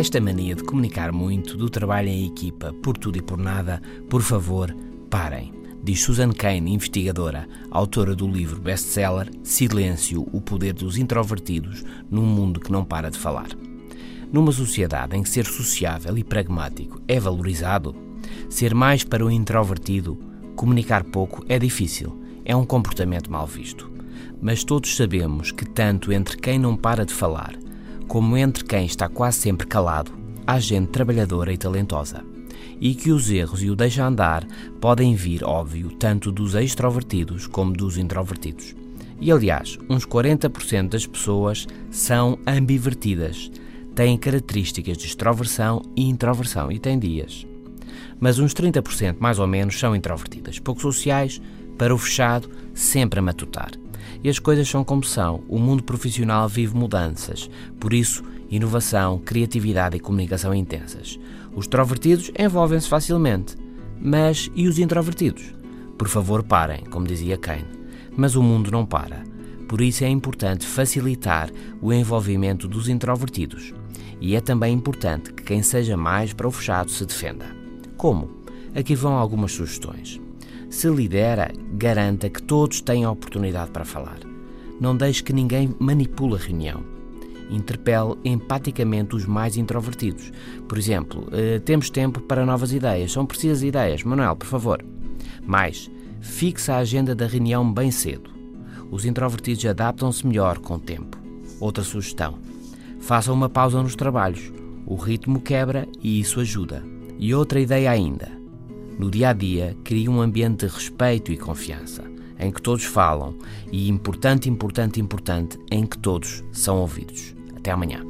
Esta mania de comunicar muito, do trabalho em equipa, por tudo e por nada, por favor, parem. Diz Susan Kane, investigadora, autora do livro best-seller Silêncio, o poder dos introvertidos num mundo que não para de falar. Numa sociedade em que ser sociável e pragmático é valorizado, ser mais para o introvertido, comunicar pouco é difícil, é um comportamento mal visto. Mas todos sabemos que, tanto entre quem não para de falar, como entre quem está quase sempre calado, há gente trabalhadora e talentosa. E que os erros e o deixa andar podem vir, óbvio, tanto dos extrovertidos como dos introvertidos. E aliás, uns 40% das pessoas são ambivertidas, têm características de extroversão e introversão e têm dias. Mas uns 30% mais ou menos são introvertidas, pouco sociais, para o fechado, sempre a matutar. E as coisas são como são. O mundo profissional vive mudanças. Por isso, inovação, criatividade e comunicação intensas. Os extrovertidos envolvem-se facilmente. Mas e os introvertidos? Por favor, parem, como dizia Kane. Mas o mundo não para. Por isso é importante facilitar o envolvimento dos introvertidos. E é também importante que quem seja mais para o fechado se defenda. Como? Aqui vão algumas sugestões. Se lidera, garanta que todos tenham oportunidade para falar. Não deixe que ninguém manipule a reunião. Interpele empaticamente os mais introvertidos. Por exemplo, eh, temos tempo para novas ideias. São precisas ideias. Manuel, por favor. Mais, fixe a agenda da reunião bem cedo. Os introvertidos adaptam-se melhor com o tempo. Outra sugestão: faça uma pausa nos trabalhos. O ritmo quebra e isso ajuda. E outra ideia ainda: no dia a dia, cria um ambiente de respeito e confiança, em que todos falam e, importante, importante, importante, em que todos são ouvidos. Até amanhã.